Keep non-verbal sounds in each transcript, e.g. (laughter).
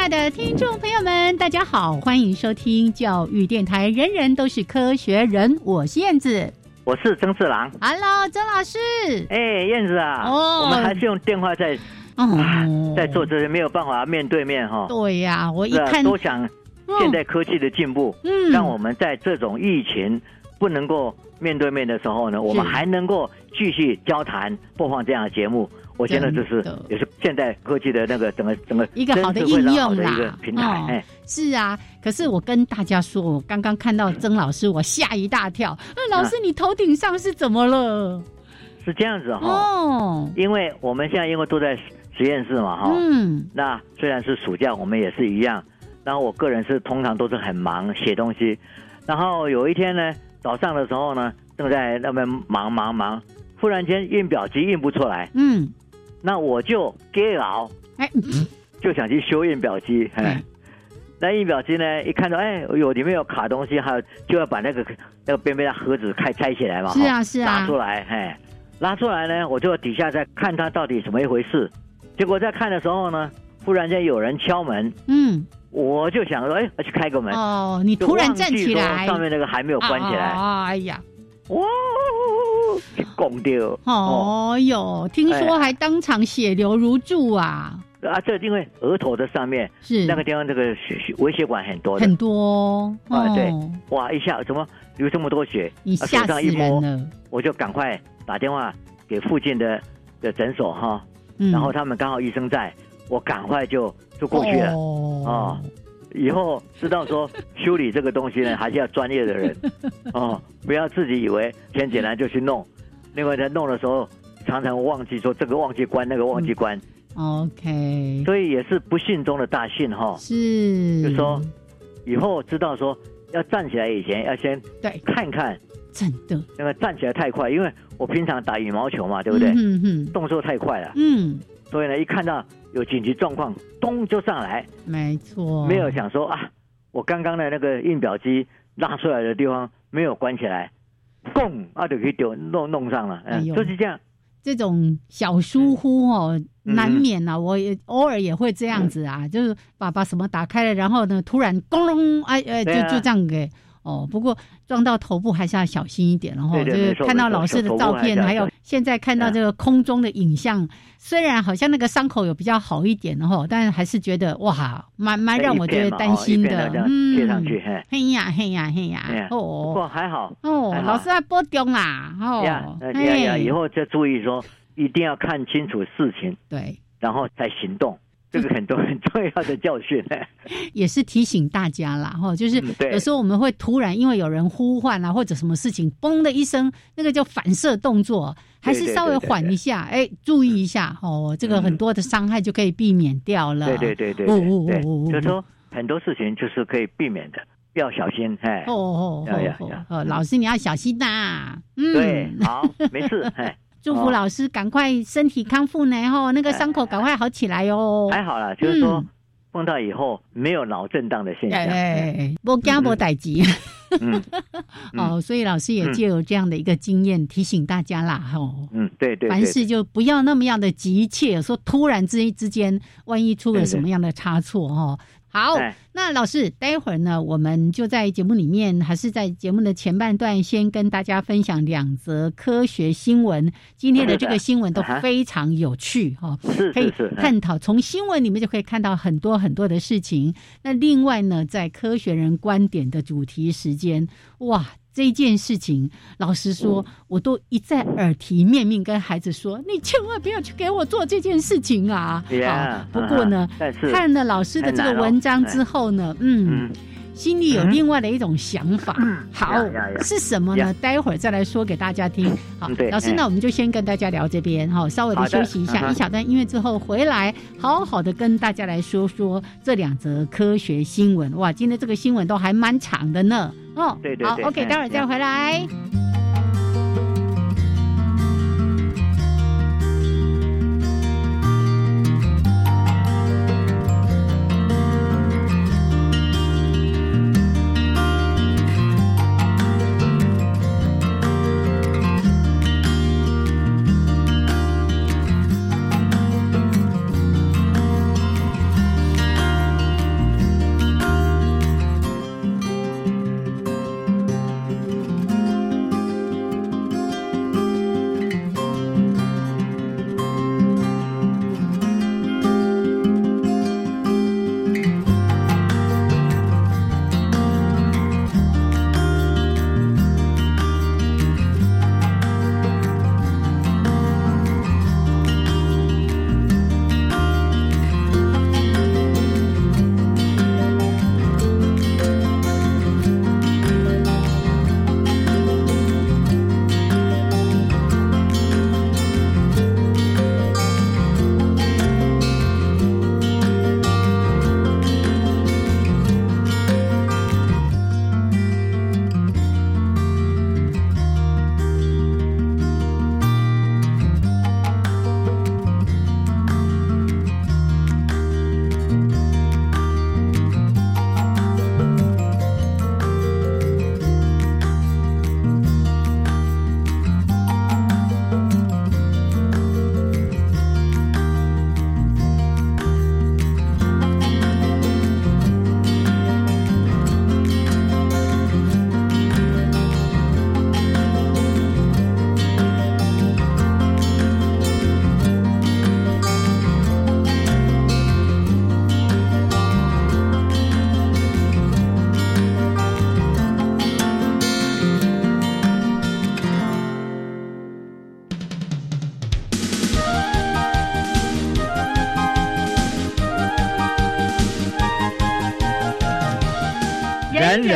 爱的听众朋友们，大家好，欢迎收听教育电台，人人都是科学人，我是燕子，我是曾四郎，Hello，曾老师，哎，燕子啊，哦，我们还是用电话在，哦，在做这些，没有办法面对面哈，对呀，我一看都想现在科技的进步，嗯，让我们在这种疫情不能够面对面的时候呢，我们还能够继续交谈，播放这样的节目。我觉得这是也是现代科技的那个整个整个一个好的应用啦，一个平台。哎是啊，可是我跟大家说，我刚刚看到曾老师，我吓一大跳。那老师，你头顶上是怎么了？是这样子哈，哦，因为我们现在因为都在实验室嘛哈，嗯，那虽然是暑假，我们也是一样。然后我个人是通常都是很忙写东西，然后有一天呢，早上的时候呢，正在那边忙忙忙，忽然间印表机印不出来，嗯。那我就 get 劳，哎，就想去修印表机，哎，那印表机呢，一看到哎，有里面有卡东西，还有就要把那个那个边边的盒子开拆起来嘛，是啊是啊，拉出来，嘿，拉出来呢，我就底下在看它到底怎么一回事。结果在看的时候呢，忽然间有人敲门，嗯，我就想说，哎，我去开个门。哦，你突然站起来，上面那个还没有关起来。哎呀，哇！拱掉哦哟，听说还当场血流如注啊！啊，这因为额头的上面是那个地方，这个血微血管很多很多啊！对，哇，一下怎么流这么多血？你吓死人了！我就赶快打电话给附近的的诊所哈，然后他们刚好医生在，我赶快就就过去了哦。以后知道说 (laughs) 修理这个东西呢，还是要专业的人 (laughs) 哦，不要自己以为很简单就去弄。另外在弄的时候，常常忘记说这个忘记关，那个忘记关。OK，所以也是不幸中的大幸哈。是，就说以后知道说要站起来以前要先对看看，真的，因为站起来太快，因为我平常打羽毛球嘛，对不对？嗯嗯，动作太快了。嗯，所以呢，一看到有紧急状况，咚就上来。没错，没有想说啊，我刚刚的那个印表机拉出来的地方没有关起来。供啊，就可以丢弄弄上了，嗯，就是这样。这种小疏忽哦，难免啊。我也偶尔也会这样子啊，就是把把什么打开了，然后呢，突然咣隆，哎哎，就就这样给。哦，不过撞到头部还是要小心一点，然后就是看到老师的照片，还有现在看到这个空中的影像，虽然好像那个伤口有比较好一点，然后，但是还是觉得哇，蛮蛮让我觉得担心的。嗯，贴上去，嘿。呀嘿呀嘿呀，哦，不过还好哦，老师还波中啦，哦，呀呀，以后就注意说，一定要看清楚事情，对，然后再行动。这个很多很重要的教训，(laughs) 也是提醒大家啦，哈，就是有时候我们会突然因为有人呼唤啊，或者什么事情，嘣的一声，那个叫反射动作，还是稍微缓一下，哎，注意一下哦，这个很多的伤害就可以避免掉了。对对对对，对，就是说很多事情就是可以避免的，要小心，哎，哦哦哦哦，老师你要小心呐，嗯，对，好，没事，哎。祝福老师赶快身体康复呢，吼，那个伤口赶快好起来哦。还好啦，就是说碰到以后没有脑震荡的现象，哎不惊不待急。嗯，(laughs) 哦，所以老师也借有这样的一个经验提醒大家啦，吼。嗯，对对。凡事就不要那么样的急切，说突然之之间，万一出了什么样的差错，哈。好，那老师，待会儿呢，我们就在节目里面，还是在节目的前半段，先跟大家分享两则科学新闻。今天的这个新闻都非常有趣哈，可以探讨从新闻里面就可以看到很多很多的事情。那另外呢，在科学人观点的主题时间，哇！这件事情，老实说，我都一再耳提面命跟孩子说：“你千万不要去给我做这件事情啊！”啊，不过呢，看了老师的这个文章之后呢，嗯，心里有另外的一种想法。好，是什么呢？待会儿再来说给大家听。好，老师，那我们就先跟大家聊这边哈，稍微的休息一下，一小段音乐之后回来，好好的跟大家来说说这两则科学新闻。哇，今天这个新闻都还蛮长的呢。哦，对对对，好，OK，待会儿再回来。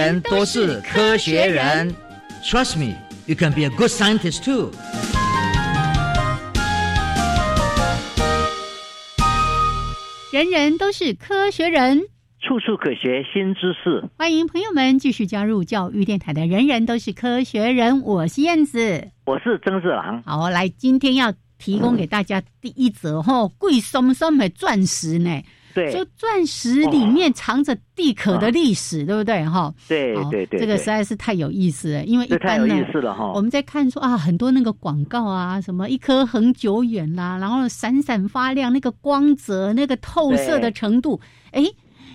人人都是科学人，Trust me, you can be a good scientist too。人人都是科学人，处处可学新知识。欢迎朋友们继续加入教育电台的人人都是科学人，我是燕子，我是曾志郎。好，来，今天要提供给大家第一则哈，贵松松的钻石呢。对，就钻石里面藏着地壳的历史，对不对？哈，对对对，这个实在是太有意思了。因为一般呢，我们在看说啊，很多那个广告啊，什么一颗恒久远啦，然后闪闪发亮，那个光泽、那个透射的程度，哎。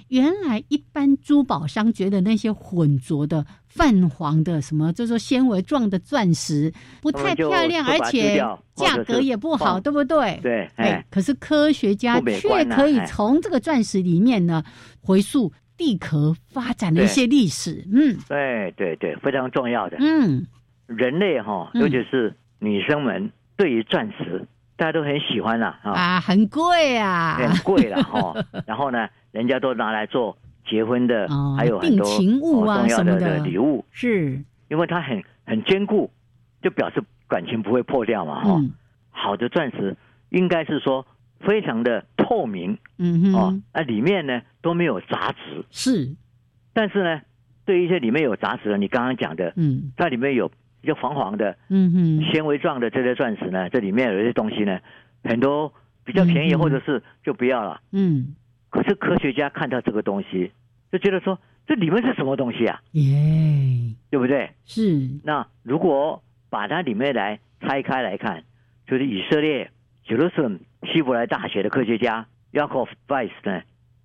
原来一般珠宝商觉得那些混浊的泛黄的什么，就是纤维状的钻石不太漂亮，而且价格也不好，对不对？对，哎，可是科学家却可以从这个钻石里面呢，回溯地壳发展的一些历史。嗯，对对对，非常重要的。嗯，人类哈，尤其是女生们，对于钻石大家都很喜欢啦，啊，很贵啊，很贵了哈。(laughs) 然后呢？人家都拿来做结婚的，还有很多重要的礼物，是。因为它很很坚固，就表示感情不会破掉嘛。哈，好的钻石应该是说非常的透明，嗯哼，哦，那里面呢都没有杂质，是。但是呢，对一些里面有杂质的，你刚刚讲的，嗯，在里面有就黄黄的，嗯哼，纤维状的这些钻石呢，这里面有一些东西呢，很多比较便宜，或者是就不要了，嗯。可是科学家看到这个东西，就觉得说这里面是什么东西啊？耶，对不对？是。那如果把它里面来拆开来看，就是以色列耶路撒冷希伯来大学的科学家 Yaakov Weiss 呢，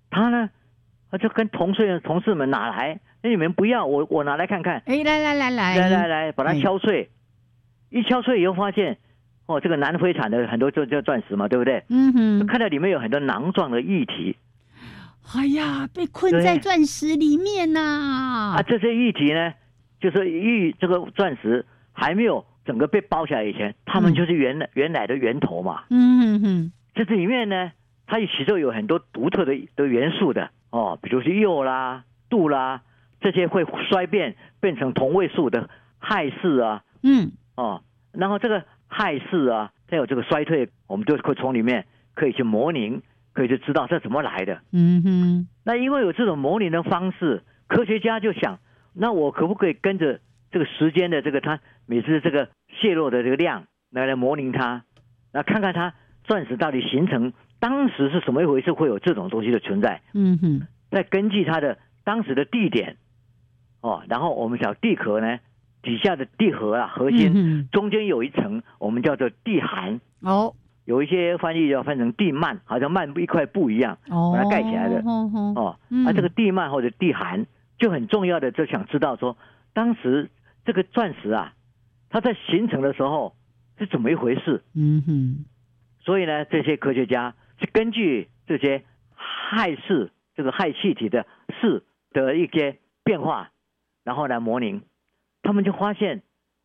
他呢他，就跟同岁的同事们拿来，那你们不要，我我拿来看看。哎，来来来来来来来，把它敲碎，一敲碎以后发现，哦，这个南非产的很多就叫钻石嘛，对不对？嗯哼。看到里面有很多囊状的液体。哎呀，被困在钻石里面呐！啊，这些玉体呢，就是玉这个钻石还没有整个被包起来以前，它们就是原来原来的源头嘛。嗯哼哼。这里面呢，它其中有很多独特的的元素的哦，比如是铀啦、镀啦，这些会衰变变成同位素的氦式啊。嗯。哦，然后这个氦式啊，它有这个衰退，我们就会从里面可以去模拟。可以就知道这怎么来的。嗯哼。那因为有这种模拟的方式，科学家就想，那我可不可以跟着这个时间的这个它每次这个泄露的这个量来来模拟它，那看看它钻石到底形成当时是什么一回事，会有这种东西的存在。嗯哼。再根据它的当时的地点，哦，然后我们讲地壳呢，底下的地核啊，核心中间有一层，我们叫做地函。哦。有一些翻译要翻成地幔，好像幔一块布一样，把它盖起来的。哦，啊，这个地幔或者地函就很重要的，就想知道说，当时这个钻石啊，它在形成的时候是怎么一回事？嗯哼。所以呢，这些科学家是根据这些氦式这个氦气体的式的一些变化，然后来模拟，他们就发现，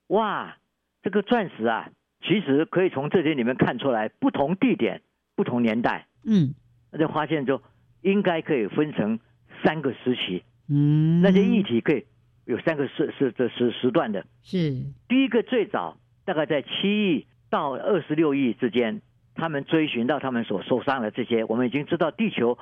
哇，这个钻石啊。其实可以从这些里面看出来，不同地点、不同年代，嗯，那就发现就应该可以分成三个时期，嗯，那些议题可以有三个时时的时时段的，是。第一个最早大概在七亿到二十六亿之间，他们追寻到他们所受伤的这些，我们已经知道地球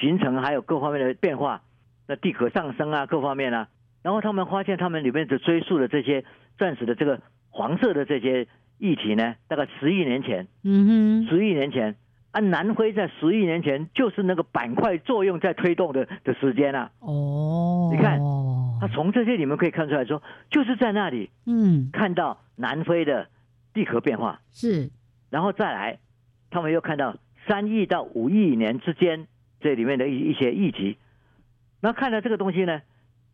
形成还有各方面的变化，那地壳上升啊，各方面啊，然后他们发现他们里面的追溯的这些钻石的这个黄色的这些。议题呢？大概十亿年前，嗯哼，十亿年前，啊，南非在十亿年前就是那个板块作用在推动的的时间啊。哦，你看，他从这些里面可以看出来说，就是在那里，嗯，看到南非的地壳变化是，然后再来，他们又看到三亿到五亿年之间这里面的一一些议题，那看到这个东西呢，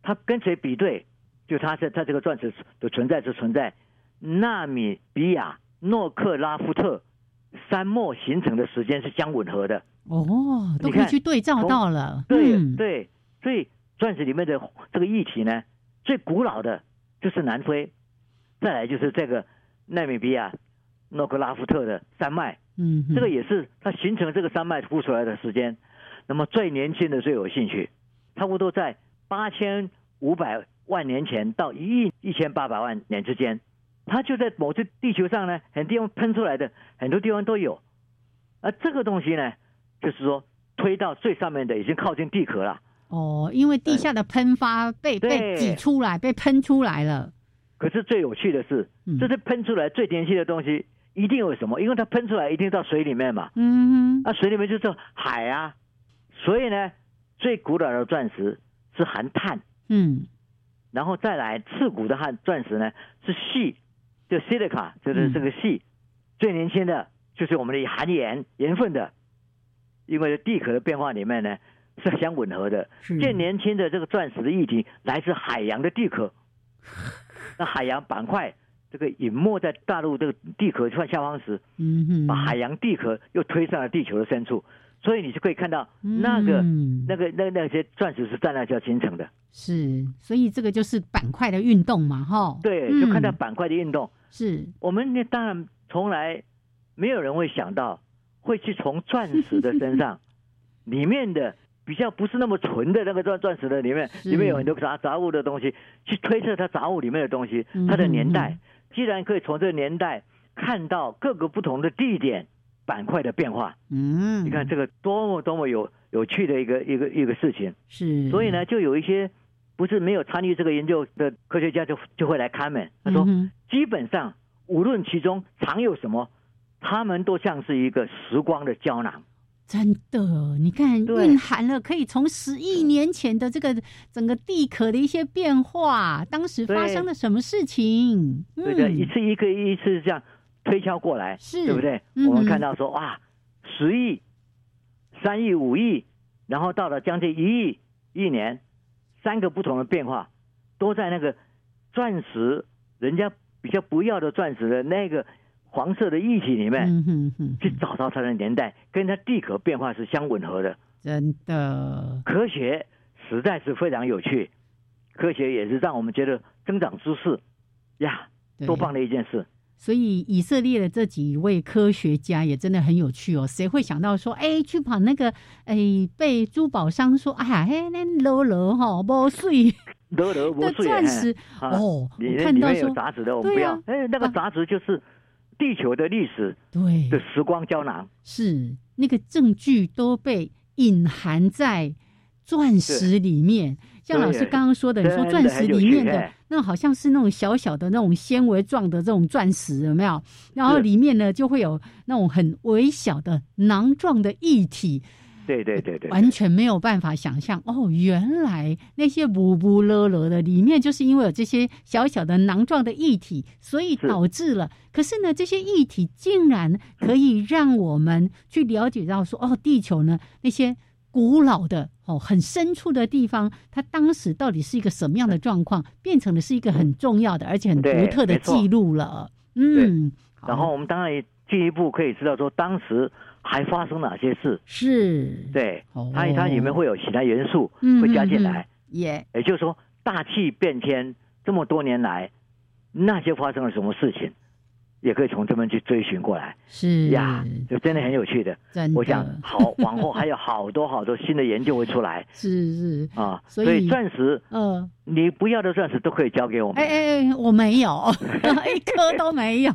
他跟谁比对？就他是他这个钻石的存在是存在。纳米比亚诺克拉夫特山脉形成的时间是相吻合的哦，都可以去对照到了。对对，所以钻石里面的这个议题呢，最古老的就是南非，再来就是这个纳米比亚诺克拉夫特的山脉。嗯，这个也是它形成这个山脉孵出来的时间。那么最年轻的最有兴趣，差不多在八千五百万年前到一亿一千八百万年之间。它就在某些地球上呢，很多地方喷出来的，很多地方都有。而这个东西呢，就是说推到最上面的，已经靠近地壳了。哦，因为地下的喷发被被挤出来，被喷出来了。可是最有趣的是，这是喷出来最年轻的东西，一定有什么？因为它喷出来一定到水里面嘛。嗯。啊，水里面就是海啊，所以呢，最古老的钻石是含碳。嗯。然后再来次古的含钻石呢，是细。就 silica 就是这个细，最年轻的就是我们的含盐盐分的，因为地壳的变化里面呢是相吻合的。最年轻的这个钻石的液体来自海洋的地壳，(laughs) 那海洋板块这个隐没在大陆这个地壳下下方时，嗯把海洋地壳又推上了地球的深处。所以你就可以看到那个、那个、那那些钻石是在那叫形成的。是，所以这个就是板块的运动嘛，哈。对，就看到板块的运动。是我们那当然从来没有人会想到会去从钻石的身上 (laughs) 里面的比较不是那么纯的那个钻钻石的里面，里面有很多杂杂物的东西，去推测它杂物里面的东西，它的年代。既然可以从这个年代看到各个不同的地点。板块的变化，嗯，你看这个多么多么有有趣的一个一个一个事情，是，所以呢，就有一些不是没有参与这个研究的科学家就就会来看门，他说，基本上无论其中藏有什么，他们都像是一个时光的胶囊。真的，你看蕴含了可以从十亿年前的这个整个地壳的一些变化，当时发生了什么事情？对的，一次一个一次这样。推敲过来，是对不对？我们看到说，哇，十亿、三亿、五亿，然后到了将近一亿，一年三个不同的变化，都在那个钻石人家比较不要的钻石的那个黄色的液体里面，去找到它的年代，跟它地壳变化是相吻合的。真的，科学实在是非常有趣，科学也是让我们觉得增长知识呀，多棒的一件事。所以以色列的这几位科学家也真的很有趣哦。谁会想到说，哎，去跑那个，哎，被珠宝商说，哎呀，那裸裸哈，不碎，裸裸不碎，钻石哦。你看到说杂质的，我们不要。哎，那个杂质就是地球的历史，对的时光胶囊，是那个证据都被隐含在钻石里面。像老师刚刚说的，你说钻石里面的那好像是那种小小的那种纤维状的这种钻石，有没有？然后里面呢就会有那种很微小的囊状的液体。对对对对，完全没有办法想象哦，原来那些不不勒勒的里面就是因为有这些小小的囊状的液体，所以导致了。可是呢，这些液体竟然可以让我们去了解到说，哦，地球呢那些。古老的哦，很深处的地方，它当时到底是一个什么样的状况，变成了是一个很重要的而且很独特的记录了。嗯，然后我们当然进一步可以知道说，当时还发生哪些事。是，对，它它里面会有其他元素会加进来。也，也就是说，大气变迁这么多年来，那些发生了什么事情？也可以从这边去追寻过来，是呀，就真的很有趣的。我想，好，往后还有好多好多新的研究会出来。(laughs) 是是啊，所以钻石，嗯，你不要的钻石都可以交给我们。哎哎，我没有，(laughs) 一颗都没有。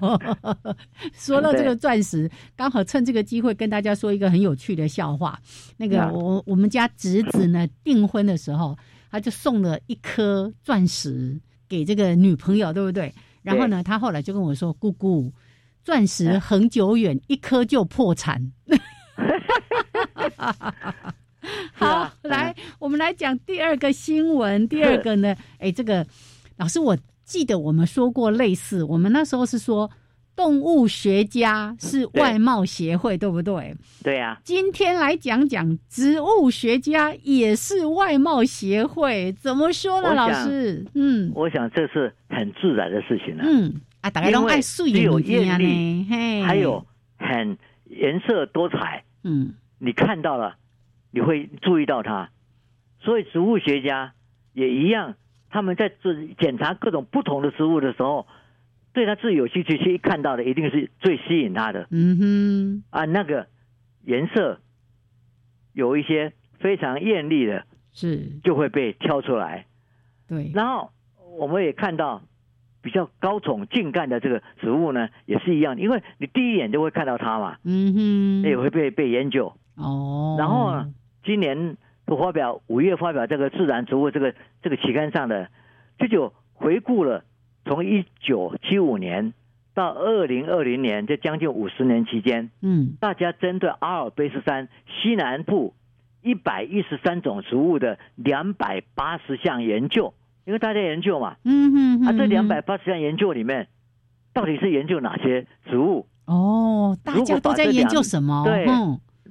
(laughs) 说到这个钻石，刚好趁这个机会跟大家说一个很有趣的笑话。那个我我们家侄子呢订婚的时候，他就送了一颗钻石给这个女朋友，对不对？然后呢，他后来就跟我说：“姑姑，(laughs) 钻石恒久远，一颗就破产。(laughs) ”好，来，我们来讲第二个新闻。第二个呢，哎，这个老师，我记得我们说过类似，我们那时候是说动物学家是外貌协会，对不对？对呀。今天来讲讲植物学家也是外貌协会，怎么说呢？老师，嗯，我想这是。很自然的事情了，嗯啊，大家都爱素有艳丽，还有很颜色多彩，嗯，你看到了，你会注意到它，所以植物学家也一样，他们在做检查各种不同的植物的时候，对他自己有兴趣，去看到的一定是最吸引他的，嗯哼，啊，那个颜色有一些非常艳丽的，是。就会被挑出来，对，然后。我们也看到比较高宠茎干的这个植物呢，也是一样，因为你第一眼就会看到它嘛，嗯哼，也会被被研究。哦。然后今年发表五月发表这个《自然植物》这个这个期刊上的，这就回顾了从一九七五年到二零二零年这将近五十年期间，嗯，大家针对阿尔卑斯山西南部一百一十三种植物的两百八十项研究。因为大家研究嘛，嗯哼，啊，这两百八十项研究里面，到底是研究哪些植物？哦，大家都在研究什么？对，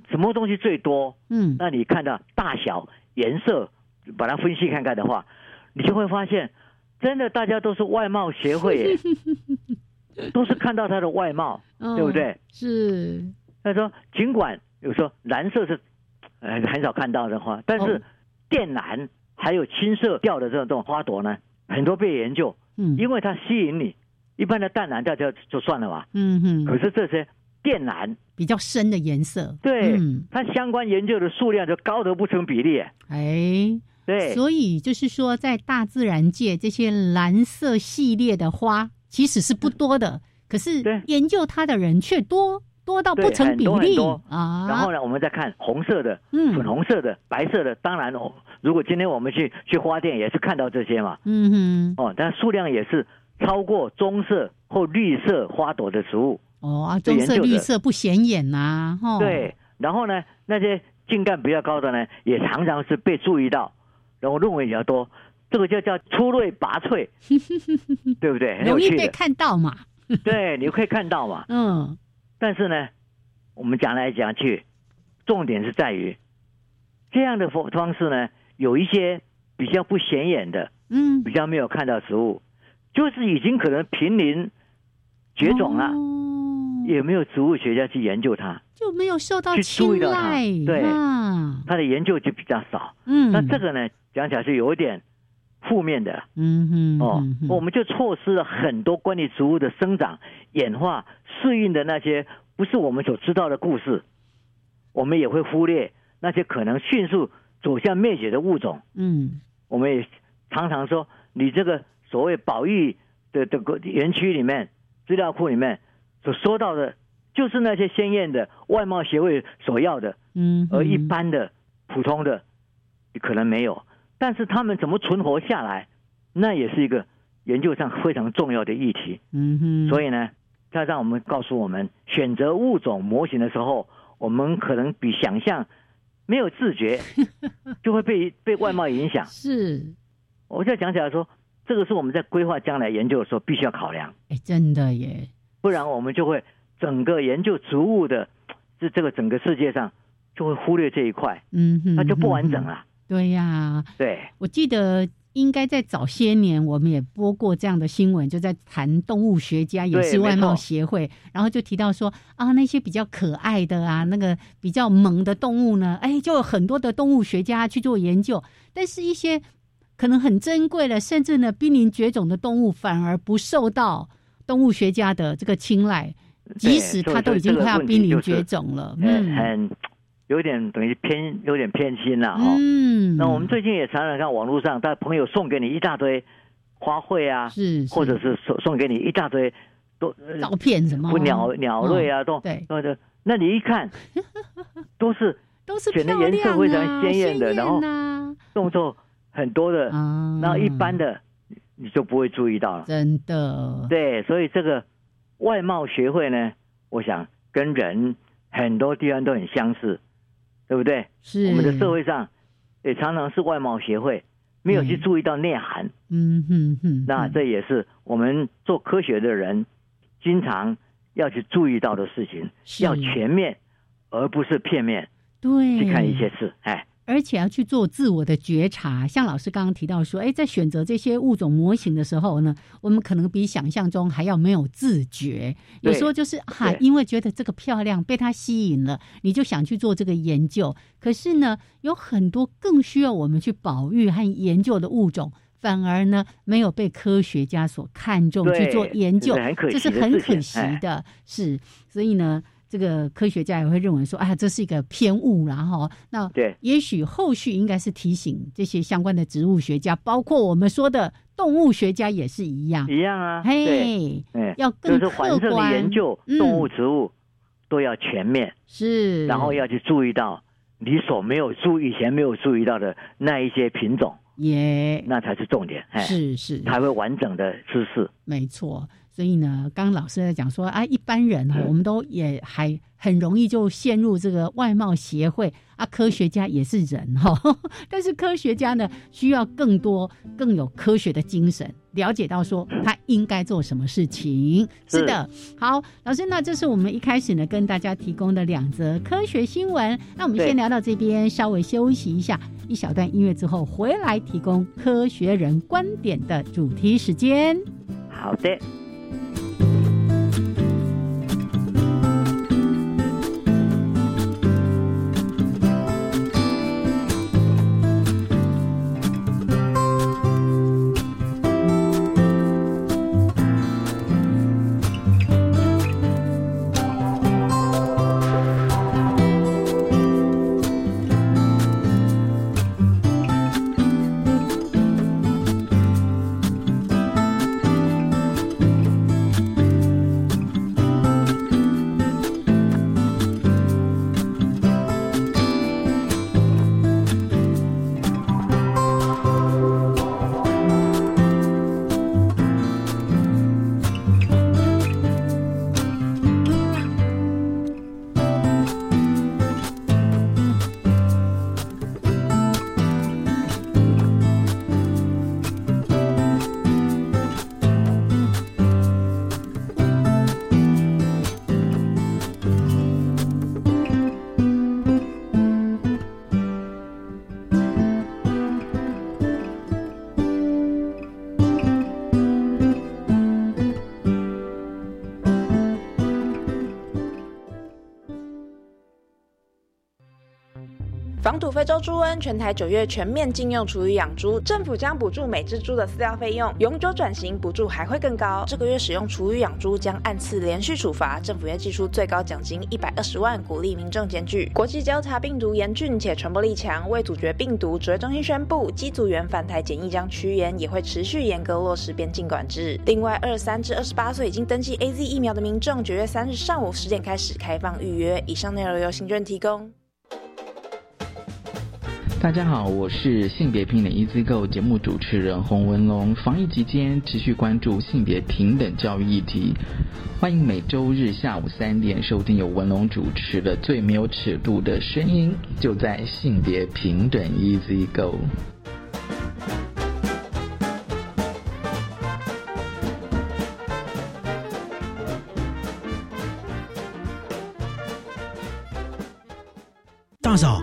什么东西最多？嗯，那你看到大小、颜色，把它分析看看的话，你就会发现，真的大家都是外貌协会，耶，(laughs) 都是看到它的外貌，对不对？是。他说，尽管有时候蓝色是呃很少看到的花，但是靛蓝。还有青色调的这种这种花朵呢，很多被研究，嗯，因为它吸引你。一般的淡蓝调就就算了吧，嗯哼。可是这些靛蓝比较深的颜色，对，它相关研究的数量就高得不成比例。哎，对，所以就是说，在大自然界，这些蓝色系列的花其实是不多的，可是研究它的人却多。多到不成比例啊！然后呢，我们再看红色的、粉红色的、白色的。当然哦，如果今天我们去去花店，也是看到这些嘛。嗯哼。哦，但数量也是超过棕色或绿色花朵的植物。哦啊，棕色、绿色不显眼呐。对。然后呢，那些茎干比较高的呢，也常常是被注意到，然后论文比较多。这个就叫出类拔萃，(laughs) 对不对？容易被看到嘛。(laughs) 对，你可以看到嘛。(laughs) 嗯。但是呢，我们讲来讲去，重点是在于这样的方方式呢，有一些比较不显眼的，嗯，比较没有看到食物，就是已经可能濒临绝种了，也没有植物学家去研究它，就没有受到青睐，对，它的研究就比较少。嗯，那这个呢，讲起来是有一点负面的，嗯哼，哦，我们就错失了很多关于植物的生长、演化、适应的那些不是我们所知道的故事，我们也会忽略那些可能迅速。走向灭绝的物种，嗯，我们也常常说，你这个所谓保育的这个园区里面资料库里面所说到的，就是那些鲜艳的外貌协会所要的，嗯，而一般的普通的可能没有，但是他们怎么存活下来，那也是一个研究上非常重要的议题，嗯哼，所以呢，他让我们告诉我们，选择物种模型的时候，我们可能比想象。没有自觉，(laughs) 就会被被外貌影响。是，我再讲起来说，这个是我们在规划将来研究的时候必须要考量。哎，真的耶，不然我们就会整个研究植物的这这个整个世界上就会忽略这一块，嗯，那就不完整了。对呀，对，我记得。应该在早些年，我们也播过这样的新闻，就在谈动物学家也是外貌协会，然后就提到说啊，那些比较可爱的啊，那个比较萌的动物呢，哎，就有很多的动物学家去做研究，但是一些可能很珍贵的，甚至呢濒临绝种的动物，反而不受到动物学家的这个青睐，即使它都已经快要濒临绝种了，嗯。有点等于偏有点偏心了哈。嗯。那我们最近也常常看网络上，他朋友送给你一大堆花卉啊，是，或者是送送给你一大堆都照片什么，鸟鸟类啊，都对，对，那你一看，(laughs) 都是都是选的颜色非常鲜艳的，然后动作很多的，然后一般的你就不会注意到了。真的。对，所以这个外貌学会呢，我想跟人很多地方都很相似。对不对？是我们的社会上也常常是外貌协会没有去注意到内涵。嗯哼哼，那这也是我们做科学的人经常要去注意到的事情，要全面而不是片面。对，去看一些事，哎。而且要去做自我的觉察，像老师刚刚提到说，哎，在选择这些物种模型的时候呢，我们可能比想象中还要没有自觉。有时候就是哈，因为觉得这个漂亮，被它吸引了，你就想去做这个研究。可是呢，有很多更需要我们去保育和研究的物种，反而呢没有被科学家所看重去做研究，这是很可惜的。是，所以呢。这个科学家也会认为说，啊，这是一个偏误然后那对，也许后续应该是提醒这些相关的植物学家，包括我们说的动物学家也是一样，一样啊。嘿，要更客观研究动物、植物都要全面，是，然后要去注意到你所没有注以前没有注意到的那一些品种，耶，那才是重点。是是，才会完整的知识。没错。所以呢，刚刚老师在讲说，啊，一般人哈，我们都也还很容易就陷入这个外貌协会啊。科学家也是人哈，(laughs) 但是科学家呢，需要更多更有科学的精神，了解到说他应该做什么事情。是的，好，老师，那这是我们一开始呢跟大家提供的两则科学新闻。那我们先聊到这边，稍微休息一下，一小段音乐之后回来提供科学人观点的主题时间。好的。防堵非洲猪瘟，全台九月全面禁用厨余养猪，政府将补助每只猪的饲料费用，永久转型补助还会更高。这个月使用厨余养猪将按次连续处罚，政府也寄出最高奖金一百二十万，鼓励民众检举。国际交叉病毒严峻且传播力强，为阻绝病毒，指挥中心宣布，机组员返台检疫将趋严，也会持续严格落实边境管制。另外，二三至二十八岁已经登记 A Z 疫苗的民众，九月三日上午十点开始开放预约。以上内容由行政提供。大家好，我是性别平等 Easy Go 节目主持人洪文龙。防疫期间持续关注性别平等教育议题，欢迎每周日下午三点收听由文龙主持的《最没有尺度的声音》，就在性别平等 Easy Go。大嫂，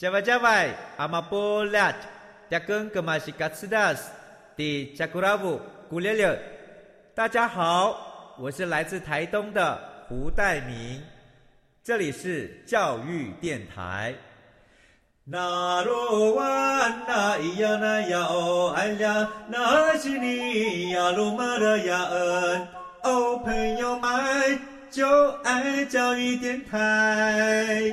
加外加外，阿玛波拉，扎根格玛西卡斯达斯，迪加古拉布古列列。大家好，我是来自台东的胡代明，这里是教育电台。那罗哇那咿呀那呀哦哎呀，那是你呀鲁玛的呀恩哦，朋友们就爱教育电台。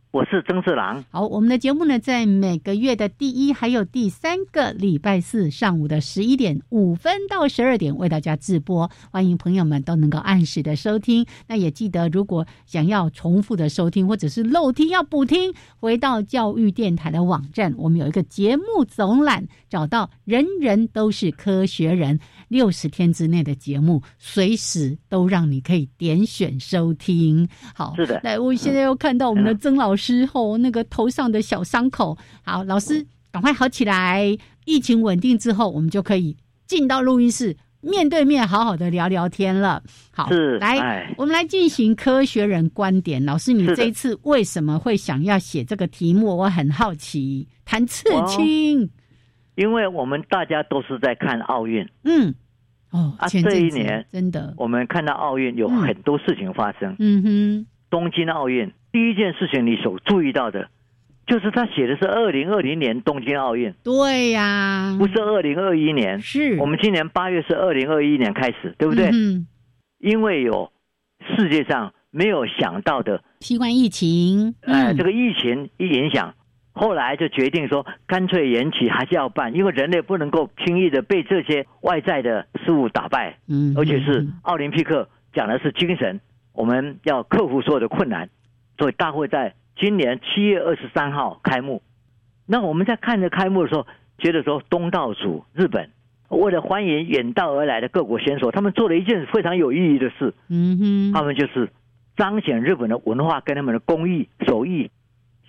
我是曾志郎。好，我们的节目呢，在每个月的第一还有第三个礼拜四上午的十一点五分到十二点为大家直播，欢迎朋友们都能够按时的收听。那也记得，如果想要重复的收听或者是漏听要补听，回到教育电台的网站，我们有一个节目总览，找到人人都是科学人。六十天之内的节目，随时都让你可以点选收听。好，是的。来，我现在又看到我们的曾老师后那个头上的小伤口。好，老师赶快好起来。疫情稳定之后，我们就可以进到录音室，面对面好好的聊聊天了。好，来，我们来进行科学人观点。老师，你这一次为什么会想要写这个题目？我很好奇。谈刺青。因为我们大家都是在看奥运，嗯，哦，啊，这一年真的，我们看到奥运有很多事情发生，嗯。哼，东京奥运第一件事情你所注意到的，就是他写的是二零二零年东京奥运，对呀，不是二零二一年，是。我们今年八月是二零二一年开始，对不对？嗯，因为有世界上没有想到的新冠疫情，哎，这个疫情一影响。后来就决定说，干脆延期还是要办，因为人类不能够轻易的被这些外在的事物打败。嗯，而且是奥林匹克讲的是精神，我们要克服所有的困难。所以大会在今年七月二十三号开幕。那我们在看着开幕的时候，觉得说东道主日本为了欢迎远道而来的各国选手，他们做了一件非常有意义的事。嗯哼，他们就是彰显日本的文化跟他们的工艺手艺，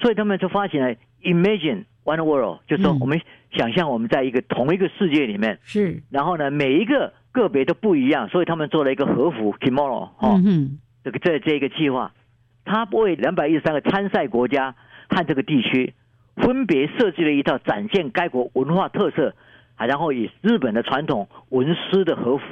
所以他们就发起了。Imagine one world，就是说我们想象我们在一个同一个世界里面，是。然后呢，每一个个别都不一样，所以他们做了一个和服 kimono 哈，这个这这一个计划，他为两百一十三个参赛国家和这个地区分别设计了一套展现该国文化特色，啊，然后以日本的传统文师的和服。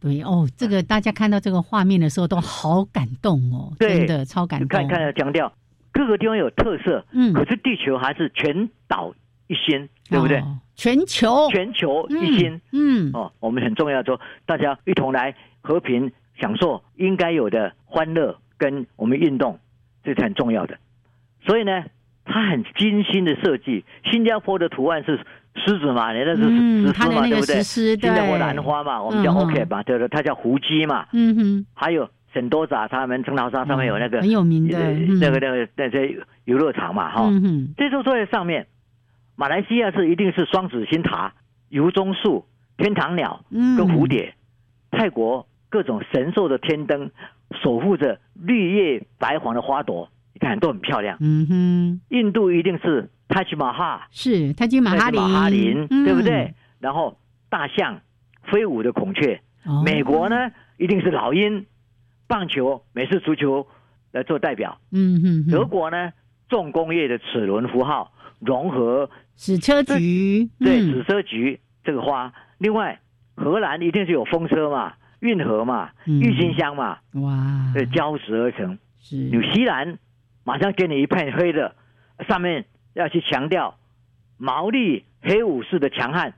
对哦，这个大家看到这个画面的时候都好感动哦，真的超感动。看看强调。各个地方有特色，嗯，可是地球还是全岛一心，对不对？全球，全球一心，嗯，哦，我们很重要，说大家一同来和平享受应该有的欢乐，跟我们运动，这是很重要的。所以呢，它很精心的设计。新加坡的图案是狮子嘛，你那是石狮嘛，对不对？新加坡兰花嘛，我们叫 OK 嘛，对不对？它叫胡姬嘛。嗯哼。还有圣多杂，他们圣淘沙上面有那个很有名的那个那个那些游乐场嘛，哈。这都坐在上面。马来西亚是一定是双子星塔、油棕树、天堂鸟跟蝴蝶。泰国各种神兽的天灯，守护着绿叶白黄的花朵，你看都很漂亮。嗯哼。印度一定是。泰姬玛哈是泰姬玛哈林，对不对？然后大象、飞舞的孔雀，美国呢一定是老鹰，棒球、美式足球来做代表。嗯嗯，德国呢重工业的齿轮符号，融合矢车菊，对矢车菊这个花。另外，荷兰一定是有风车嘛，运河嘛，郁金香嘛，哇，对，交织而成。是纽西兰马上给你一片黑的，上面。要去强调毛利黑武士的强悍，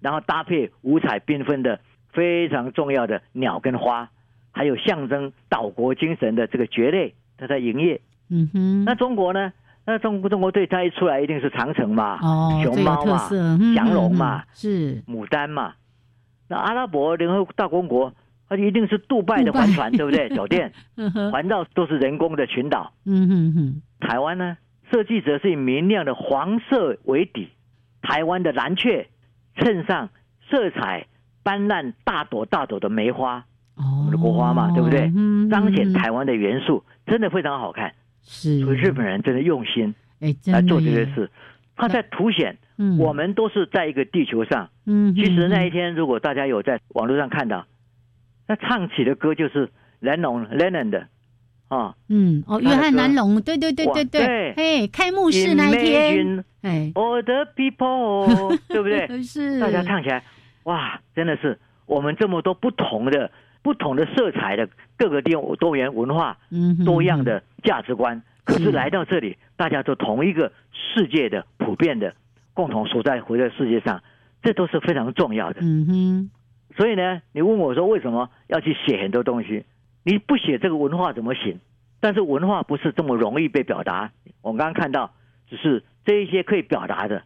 然后搭配五彩缤纷的非常重要的鸟跟花，还有象征岛国精神的这个蕨类，它在营业。嗯哼。那中国呢？那中中国队它一出来一定是长城嘛，哦熊猫嘛，降龙嘛，是牡丹嘛。那阿拉伯联合大公国，它一定是杜拜的帆船，对不对？(laughs) 酒店环绕都是人工的群岛。嗯哼哼。台湾呢？设计者是以明亮的黄色为底，台湾的蓝雀衬上色彩斑斓、大朵大朵的梅花，我们的国花嘛，对不对？彰显台湾的元素，真的非常好看。是，所以日本人真的用心来做这些事，他在凸显我们都是在一个地球上。嗯，其实那一天，如果大家有在网络上看到，那唱起的歌就是 lennon 龙 Lennon 的。啊，嗯，哦，约翰南龙，对对对对对，哎，开幕式那一天，哎，All the people，对不对？(laughs) 是，大家唱起来，哇，真的是我们这么多不同的、不同的色彩的各个地多元文化、多样的价值观，可是来到这里，大家都同一个世界的普遍的共同所在活在世界上，这都是非常重要的。嗯哼，所以呢，你问我说为什么要去写很多东西？你不写这个文化怎么行？但是文化不是这么容易被表达。我刚刚看到，只是这一些可以表达的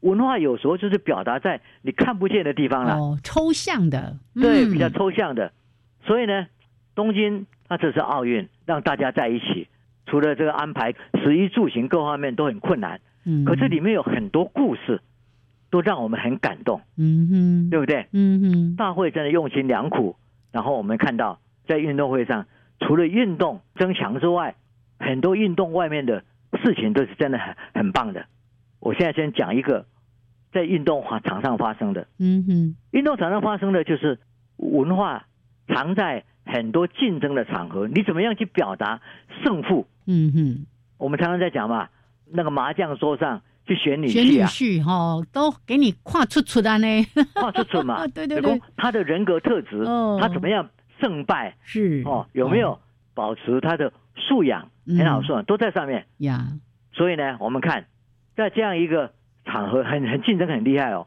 文化，有时候就是表达在你看不见的地方了。哦，抽象的，对，比较抽象的。所以呢，东京它这是奥运让大家在一起，除了这个安排食衣住行各方面都很困难，嗯，可是里面有很多故事，都让我们很感动。嗯哼，对不对？嗯哼，大会真的用心良苦，然后我们看到。在运动会上，除了运动增强之外，很多运动外面的事情都是真的很很棒的。我现在先讲一个在运动场上发生的。嗯哼，运动场上发生的就是文化藏在很多竞争的场合，你怎么样去表达胜负？嗯哼，我们常常在讲嘛，那个麻将桌上去选女婿啊，婿哈，都给你跨出出的呢，(laughs) 跨出出嘛。(laughs) 对对对，他的人格特质，他怎么样？胜败？是。哦，有没有保持他的素养？很好，素养都在上面。呀。所以呢，我们看在这样一个场合，很很竞争很厉害哦。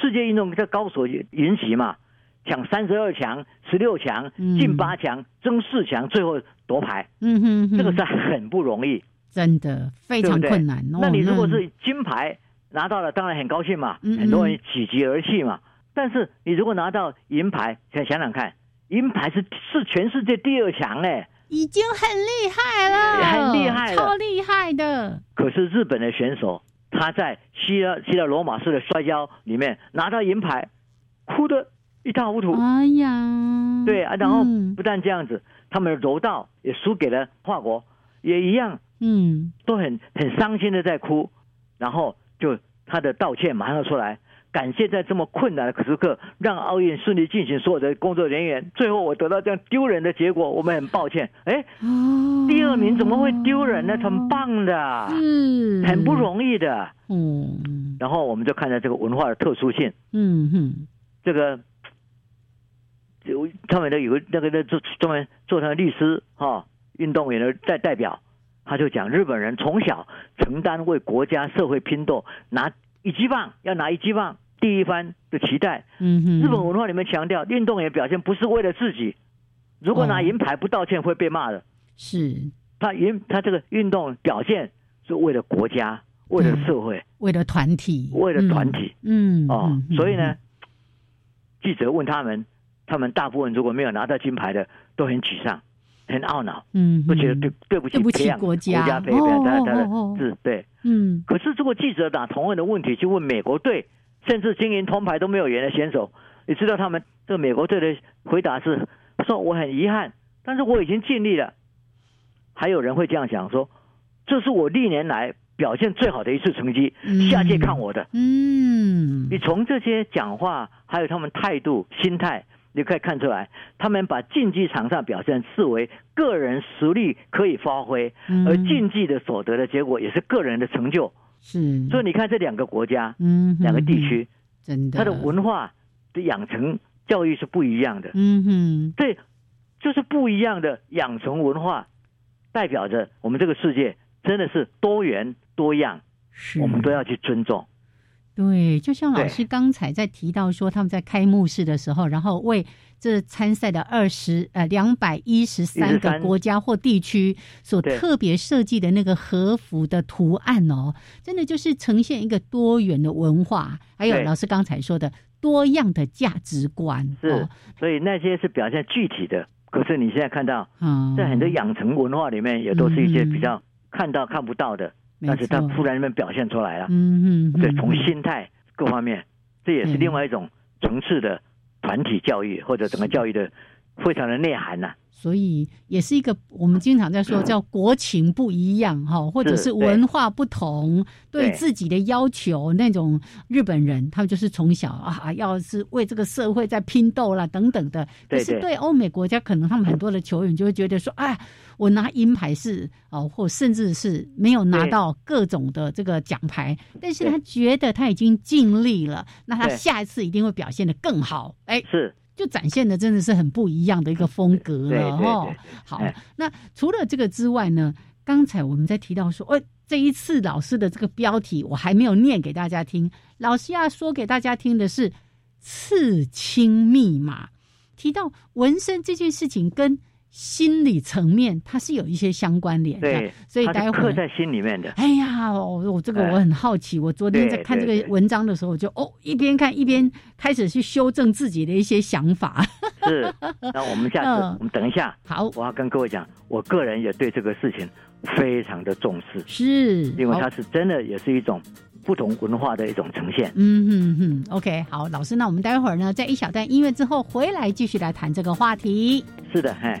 世界运动在高手云集嘛，抢三十二强、十六强、进八强、争四强，最后夺牌。嗯哼，这个是很不容易，真的非常困难。那你如果是金牌拿到了，当然很高兴嘛，很多人喜极而泣嘛。但是你如果拿到银牌，想想想看。银牌是是全世界第二强哎，已经很厉害了，很厉害，超厉害的。可是日本的选手他在希腊希腊罗马式的摔跤里面拿到银牌，哭得一塌糊涂。哎呀，对啊，然后不但这样子，他们的柔道也输给了法国，也一样，嗯，都很很伤心的在哭，然后就他的道歉马上出来。感谢在这么困难的时刻让奥运顺利进行，所有的工作人员。最后我得到这样丢人的结果，我们很抱歉。哎，第二名怎么会丢人呢？很棒的，嗯，很不容易的，嗯。然后我们就看到这个文化的特殊性，嗯哼，这个就他们的有个那个那做专门做他的律师哈，运动员的代代表，他就讲日本人从小承担为国家社会拼斗，拿一击棒要拿一击棒。第一番的期待，嗯哼，日本文化里面强调，运动员表现不是为了自己，如果拿银牌不道歉会被骂的。是，他运他这个运动表现是为了国家，为了社会，为了团体，为了团体，嗯。哦，所以呢，记者问他们，他们大部分如果没有拿到金牌的，都很沮丧，很懊恼，嗯，不觉得对对不起培养国家，国家培养他他的是，对，嗯。可是如果记者打同样的问题去问美国队，甚至金银铜牌都没有赢的选手，你知道他们这个美国队的回答是说我很遗憾，但是我已经尽力了。还有人会这样想说，这是我历年来表现最好的一次成绩，下届看我的。嗯，你从这些讲话，还有他们态度、心态，你可以看出来，他们把竞技场上表现视为个人实力可以发挥，而竞技的所得的结果也是个人的成就。是，所以你看这两个国家，嗯，两个地区，真的，它的文化的养成教育是不一样的。嗯哼，对，就是不一样的养成文化。代表着我们这个世界真的是多元多样，我们都要去尊重。对，就像老师刚才在提到说，他们在开幕式的时候，然后为这参赛的二十呃两百一十三个国家或地区所特别设计的那个和服的图案哦，真的就是呈现一个多元的文化，还有老师刚才说的多样的价值观。是，所以那些是表现具体的。可是你现在看到，在很多养成文化里面，也都是一些比较看到看不到的，但是他突然间表现出来了。嗯嗯，对，从心态各方面，这也是另外一种层次的团体教育或者整个教育的非常的内涵呐。所以也是一个我们经常在说叫国情不一样哈，或者是文化不同，对自己的要求那种日本人，他们就是从小啊，要是为这个社会在拼斗啦等等的。可是对欧美国家，可能他们很多的球员就会觉得说，哎，我拿银牌是哦，或甚至是没有拿到各种的这个奖牌，但是他觉得他已经尽力了，那他下一次一定会表现的更好。哎，是。就展现的真的是很不一样的一个风格了哈。好，那除了这个之外呢？刚才我们在提到说，哦，这一次老师的这个标题我还没有念给大家听。老师要说给大家听的是刺青密码，提到纹身这件事情跟。心理层面，它是有一些相关联的，所以待会刻在心里面的。哎呀，我我这个我很好奇，我昨天在看这个文章的时候，我就哦一边看一边开始去修正自己的一些想法。是，那我们下次 (laughs) 我们等一下，好，我要跟各位讲，我个人也对这个事情非常的重视，是因为它是真的也是一种。不同文化的一种呈现。嗯哼哼，OK，好，老师，那我们待会儿呢，在一小段音乐之后回来继续来谈这个话题。是的，嘿。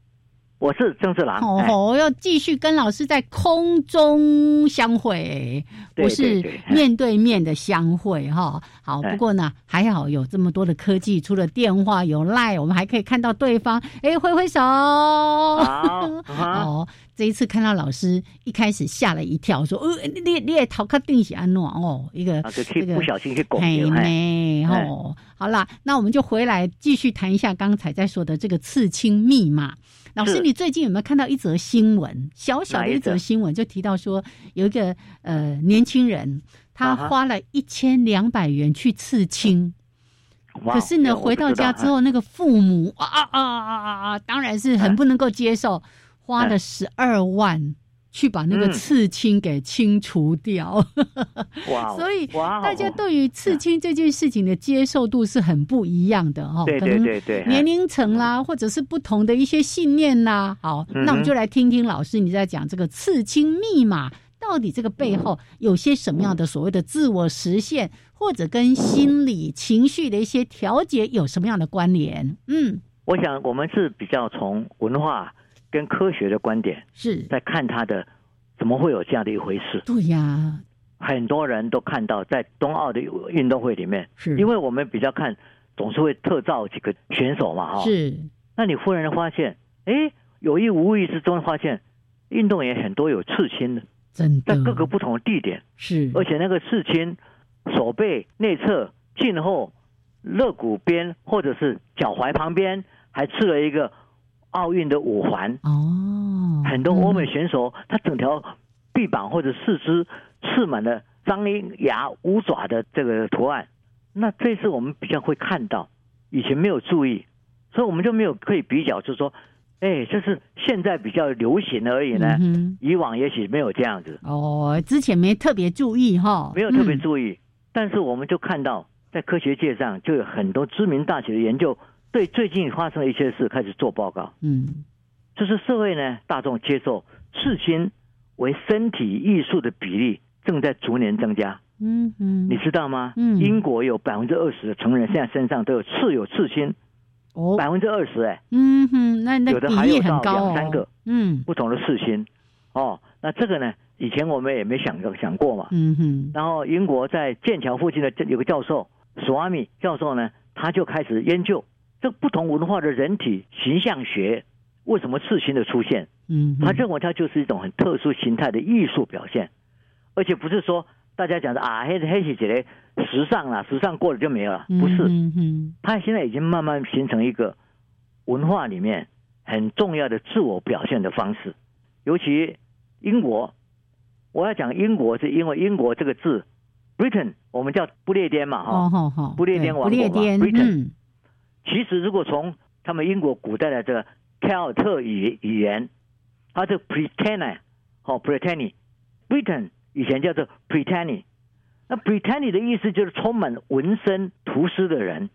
我是郑志郎。哦，要继续跟老师在空中相会，不是面对面的相会哈。好，不过呢，还好有这么多的科技，除了电话有赖，我们还可以看到对方，哎，挥挥手。好，(laughs) 这一次看到老师，一开始吓了一跳，说：“呃，你你也逃课定喜安诺哦，一个这个不小心去拱了。”嘿哦，好啦，那我们就回来继续谈一下刚才在说的这个刺青密码。老师，你最近有没有看到一则新闻？小小的一则？新闻，就提到说有一个呃年轻人，他花了一千两百元去刺青，可是呢，回到家之后，那个父母啊啊啊啊啊，当然是很不能够接受。花了十二万去把那个刺青给清除掉，(laughs) (laughs) 哇！所以大家对于刺青这件事情的接受度是很不一样的哦。对对对对，年龄层啦，或者是不同的一些信念啦。好，那我们就来听听老师你在讲这个刺青密码，到底这个背后有些什么样的所谓的自我实现，或者跟心理情绪的一些调节有什么样的关联？嗯，我想我们是比较从文化。跟科学的观点是。在看他的，怎么会有这样的一回事？对呀，很多人都看到在冬奥的运动会里面，是。因为我们比较看总是会特造几个选手嘛，哈，是。那你忽然发现，哎，有意无意之中发现，运动员很多有刺青的，真的，在各个不同的地点。是，而且那个刺青，手背内侧、颈后、肋骨边或者是脚踝旁边，还刺了一个。奥运的五环。哦，很多欧美选手他整条臂膀或者四肢刺满了张牙舞爪的这个图案，那这次我们比较会看到，以前没有注意，所以我们就没有可以比较，就是说，哎，这是现在比较流行而已呢。嗯以往也许没有这样子。哦，之前没特别注意哈，没有特别注意，但是我们就看到在科学界上就有很多知名大学的研究。对最近发生的一些事开始做报告，嗯，就是社会呢大众接受刺青为身体艺术的比例正在逐年增加，嗯嗯，你知道吗？嗯，英国有百分之二十的成人现在身上都有刺有刺青，哦，百分之二十哎，嗯哼，那那有的还有到两三个，嗯，不同的刺青，哦，那这个呢，以前我们也没想过想过嘛，嗯哼，然后英国在剑桥附近的有个教授索阿米教授呢，他就开始研究。这不同文化的人体形象学为什么刺青的出现？嗯，他认为它就是一种很特殊形态的艺术表现，而且不是说大家讲的啊黑黑起来时尚了，时尚过了就没有了，不是。嗯嗯，他现在已经慢慢形成一个文化里面很重要的自我表现的方式。尤其英国，我要讲英国是因为英国这个字，Britain 我们叫不列颠嘛，哈，不列颠王国嘛，Britain。其实，如果从他们英国古代的这个凯尔特语语言，它这 Britannia 哦，Britannia，Britain 以前叫做 Britannia，那 Britannia 的意思就是充满纹身涂饰的人，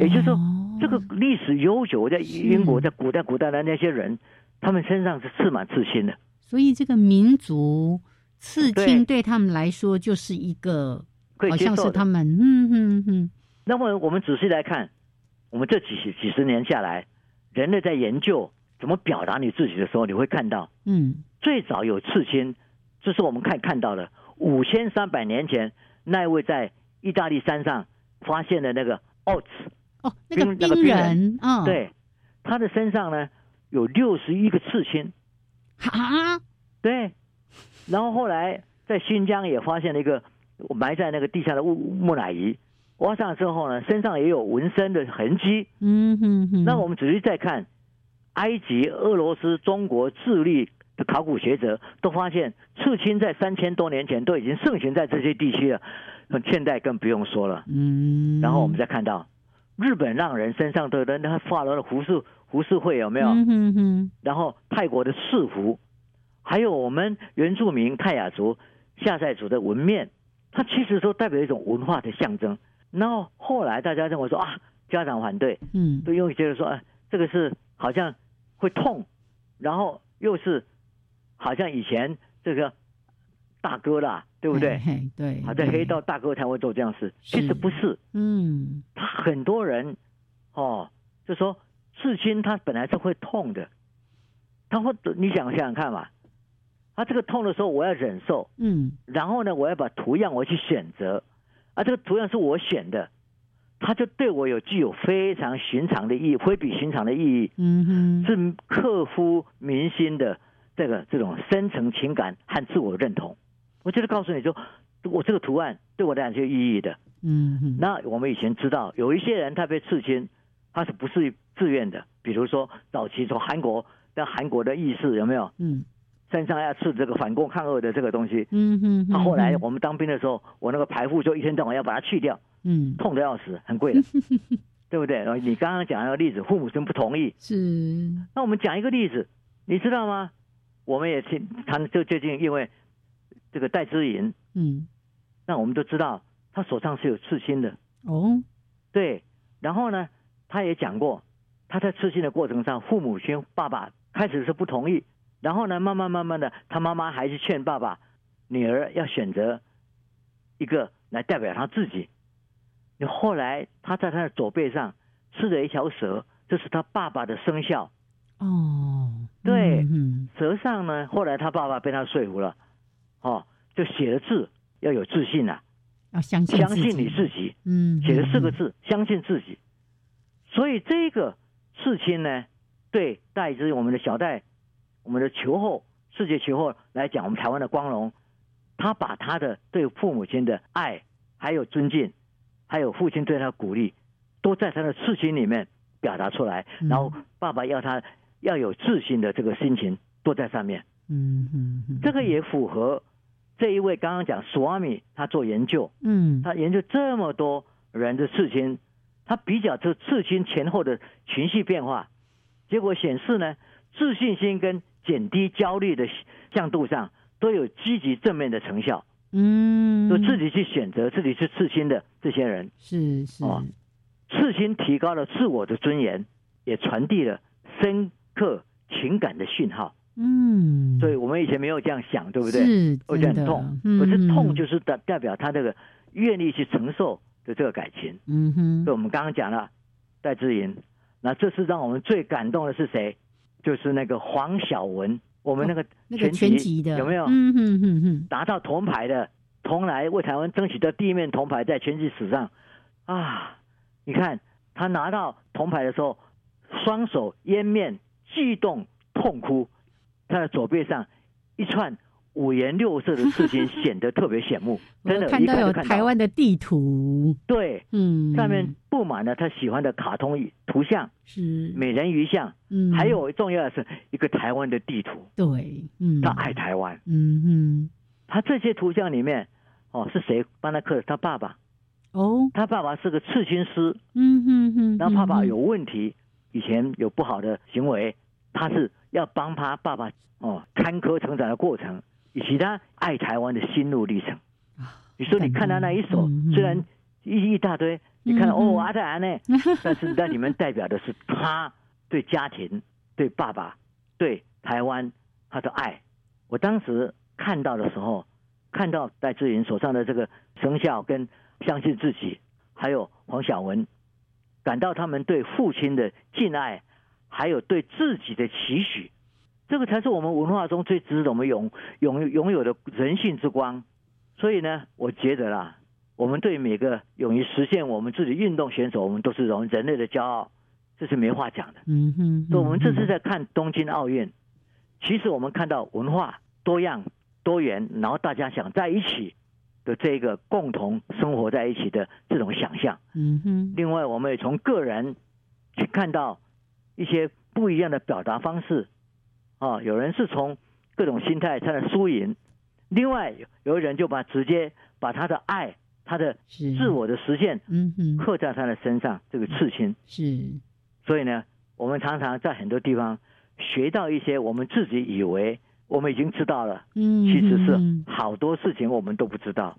也就是说，这个历史悠久，在英国在古代古代的那些人，他们身上是刺满刺青的。所以，这个民族刺青对他们来说就是一个，好像是他们，嗯嗯嗯。那么，我们仔细来看。我们这几几十年下来，人类在研究怎么表达你自己的时候，你会看到，嗯，最早有刺青，这是我们看看到的五千三百年前那一位在意大利山上发现的那个奥兹哦，那个冰人，嗯，对，他的身上呢有六十一个刺青，啊，对，然后后来在新疆也发现了一个埋在那个地下的木木乃伊。挖上之后呢，身上也有纹身的痕迹。嗯哼哼。那我们仔细再看，埃及、俄罗斯、中国、智利的考古学者都发现，刺青在三千多年前都已经盛行在这些地区了。现代更不用说了。嗯。然后我们再看到，日本让人身上的人他画了胡氏胡氏会有没有？嗯哼哼。然后泰国的四符，还有我们原住民泰雅族、下塞族的纹面，它其实都代表一种文化的象征。然后后来大家认为说啊，家长反对，嗯，都因为觉得说，哎，这个是好像会痛，然后又是好像以前这个大哥啦，对不对？对，好像黑道大哥才会做这样事，其实不是。嗯，他很多人哦，就说刺青他本来是会痛的，他会你想想想看嘛，他这个痛的时候我要忍受，嗯，然后呢我要把图样我去选择，啊，这个图样是我选的。它就对我有具有非常寻常的意义，非比寻常的意义，嗯哼，是克服民心的这个这种深层情感和自我认同。我就是告诉你说，我这个图案对我来讲是有意义的，嗯哼。那我们以前知道有一些人他被刺青，他是不是自愿的？比如说早期从韩国到韩国的义士有没有？嗯，身上要刺这个反共抗俄的这个东西，嗯哼。他后来我们当兵的时候，我那个排副就一天到晚要把它去掉。嗯，痛的要死，很贵的，(laughs) 对不对？然后你刚刚讲那个例子，父母亲不同意，是。那我们讲一个例子，你知道吗？我们也听，他就最近因为这个戴之颖，嗯，那我们都知道他手上是有刺青的哦，对。然后呢，他也讲过，他在刺青的过程上，父母亲爸爸开始是不同意，然后呢，慢慢慢慢的，他妈妈还是劝爸爸，女儿要选择一个来代表他自己。你后来，他在他的左背上刺了一条蛇，这是他爸爸的生肖。哦，对，蛇上呢，后来他爸爸被他说服了，哦，就写了字，要有自信啊，要相信相信你自己。嗯，写了四个字，相信自己。所以这个事情呢，对戴之我们的小戴，我们的球后世界球后来讲，我们台湾的光荣，他把他的对父母亲的爱还有尊敬。还有父亲对他鼓励，都在他的刺青里面表达出来。然后爸爸要他要有自信的这个心情都在上面。嗯嗯，这个也符合这一位刚刚讲索阿米他做研究。嗯，他研究这么多人的刺青，他比较这刺青前后的情绪变化，结果显示呢，自信心跟减低焦虑的向度上都有积极正面的成效。嗯，就自己去选择自己去刺青的这些人是是哦，刺青提高了自我的尊严，也传递了深刻情感的讯号。嗯，所以我们以前没有这样想，对不对？是，会觉得很痛，可是痛就是代代表他这个愿意去承受的这个感情。嗯哼，所以我们刚刚讲了戴志颖，那这次让我们最感动的是谁？就是那个黄晓文。我们那个拳击的有没有？嗯嗯嗯嗯，拿到铜牌的，从来为台湾争取的第一面铜牌，在拳击史上啊！你看他拿到铜牌的时候，双手掩面，激动痛哭，他的左臂上一串。五颜六色的事情显得特别显目，(laughs) 真的，看到有台湾的地图，对，嗯，上面布满了他喜欢的卡通图像，是。美人鱼像，嗯，还有重要的是一个台湾的地图，对，嗯，他爱台湾，嗯嗯，他这些图像里面，哦，是谁？帮他刻的？他爸爸，哦，他爸爸是个刺青师，嗯哼哼，然后爸爸有问题，以前有不好的行为，他是要帮他爸爸哦坎坷成长的过程。以及他爱台湾的心路历程你说你看他那一首，虽然一一大堆，你看到哦阿泰安呢，(laughs) 但是那里面代表的是他对家庭、对爸爸、对台湾他的爱。我当时看到的时候，看到戴志颖手上的这个生肖跟相信自己，还有黄晓文，感到他们对父亲的敬爱，还有对自己的期许。这个才是我们文化中最值得我们拥拥拥有的人性之光。所以呢，我觉得啦，我们对每个勇于实现我们自己运动选手，我们都是人人类的骄傲，这是没话讲的。嗯哼。所以，我们这次在看东京奥运，其实我们看到文化多样多元，然后大家想在一起的这个共同生活在一起的这种想象。嗯哼。另外，我们也从个人去看到一些不一样的表达方式。啊，有人是从各种心态他的输赢，另外有人就把直接把他的爱、他的自我的实现，嗯哼，刻在他的身上，这个刺青。是。所以呢，我们常常在很多地方学到一些我们自己以为我们已经知道了，嗯，其实是好多事情我们都不知道，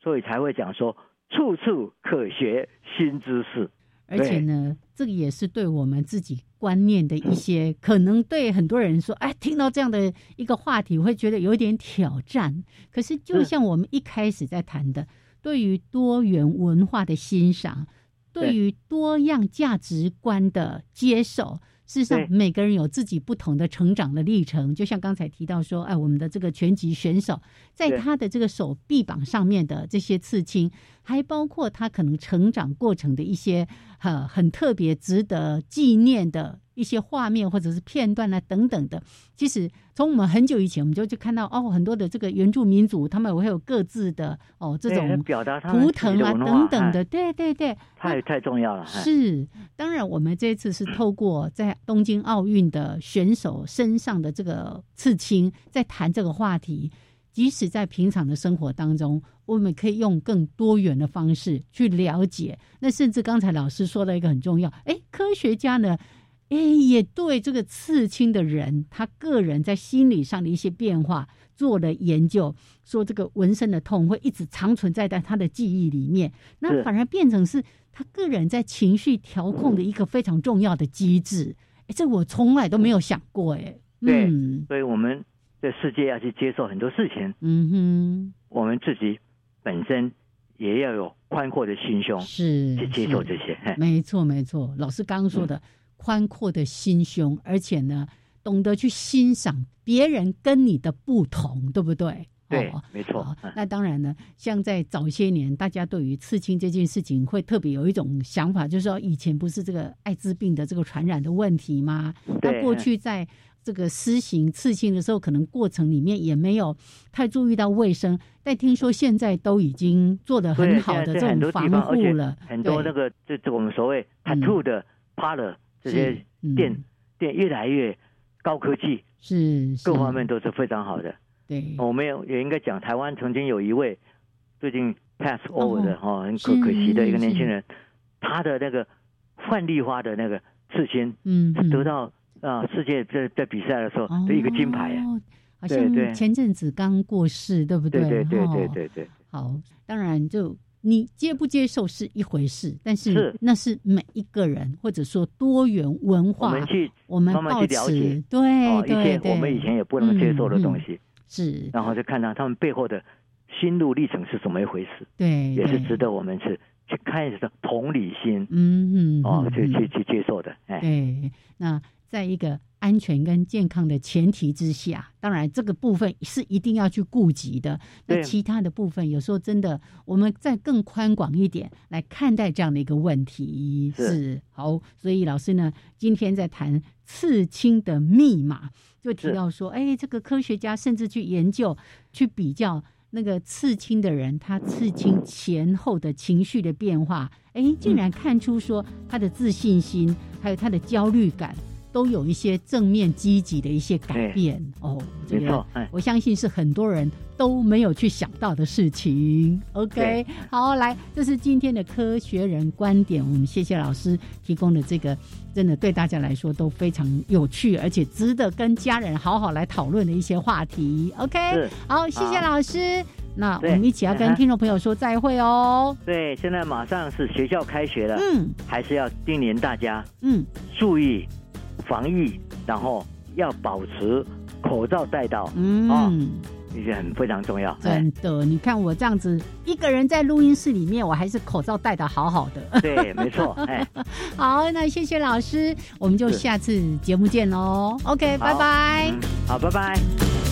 所以才会讲说处处可学新知识。而且呢，这个也是对我们自己观念的一些，可能对很多人说，哎，听到这样的一个话题，会觉得有点挑战。可是，就像我们一开始在谈的，对于多元文化的欣赏，对于多样价值观的接受。事实上，每个人有自己不同的成长的历程。就像刚才提到说，哎，我们的这个拳击选手，在他的这个手臂膀上面的这些刺青，还包括他可能成长过程的一些很很特别、值得纪念的。一些画面或者是片段啊等等的，其实从我们很久以前，我们就就看到哦，很多的这个原住民族，他们会有各自的哦这种表达图腾啊等等的，对对对，太太重要了。是，当然我们这次是透过在东京奥运的选手身上的这个刺青，在谈这个话题。即使在平常的生活当中，我们可以用更多元的方式去了解。那甚至刚才老师说的一个很重要，哎，科学家呢？哎，也对这个刺青的人，他个人在心理上的一些变化做了研究，说这个纹身的痛会一直长存在在他的记忆里面，那反而变成是他个人在情绪调控的一个非常重要的机制。哎，这我从来都没有想过，哎，对，所以我们的世界要去接受很多事情，嗯哼，我们自己本身也要有宽阔的心胸，是去接受这些。没错，没错，老师刚刚说的。宽阔的心胸，而且呢，懂得去欣赏别人跟你的不同，对不对？对，没错。那当然呢，像在早些年，大家对于刺青这件事情会特别有一种想法，就是说以前不是这个艾滋病的这个传染的问题吗？那过去在这个施行刺青的时候，可能过程里面也没有太注意到卫生。但听说现在都已经做的很好的这种防护了，很多那个这这我们所谓 tattoo 的 parlor。这些店店越来越高科技，是各方面都是非常好的。对，我们也也应该讲，台湾曾经有一位最近 pass over 的哈，很可可惜的一个年轻人，他的那个范丽花的那个刺青，嗯，得到啊世界在在比赛的时候的一个金牌。哦好像前阵子刚过世，对不对？对对对对对对。好，当然就。你接不接受是一回事，但是那是每一个人或者说多元文化，我们去我们慢慢去了解对对对，我们以前也不能接受的东西是，然后就看到他们背后的心路历程是怎么一回事，对，也是值得我们去去看一下同理心，嗯嗯，哦，去去去接受的，哎，对，那在一个。安全跟健康的前提之下，当然这个部分是一定要去顾及的。那其他的部分，有时候真的我们再更宽广一点来看待这样的一个问题是好。所以老师呢，今天在谈刺青的密码，就提到说，哎，这个科学家甚至去研究、去比较那个刺青的人，他刺青前后的情绪的变化，哎，竟然看出说他的自信心还有他的焦虑感。都有一些正面积极的一些改变哦，这个我相信是很多人都没有去想到的事情。OK，好，来，这是今天的科学人观点，我们谢谢老师提供的这个，真的对大家来说都非常有趣，而且值得跟家人好好来讨论的一些话题。OK，好，谢谢老师，那我们一起要跟听众朋友说再会哦。对，现在马上是学校开学了，嗯，还是要叮咛大家，嗯，注意。防疫，然后要保持口罩戴到，嗯，这些很非常重要。真的，你看我这样子一个人在录音室里面，我还是口罩戴的好好的。(laughs) 对，没错。哎，(laughs) 好，那谢谢老师，我们就下次节目见喽。OK，拜拜。好，拜拜。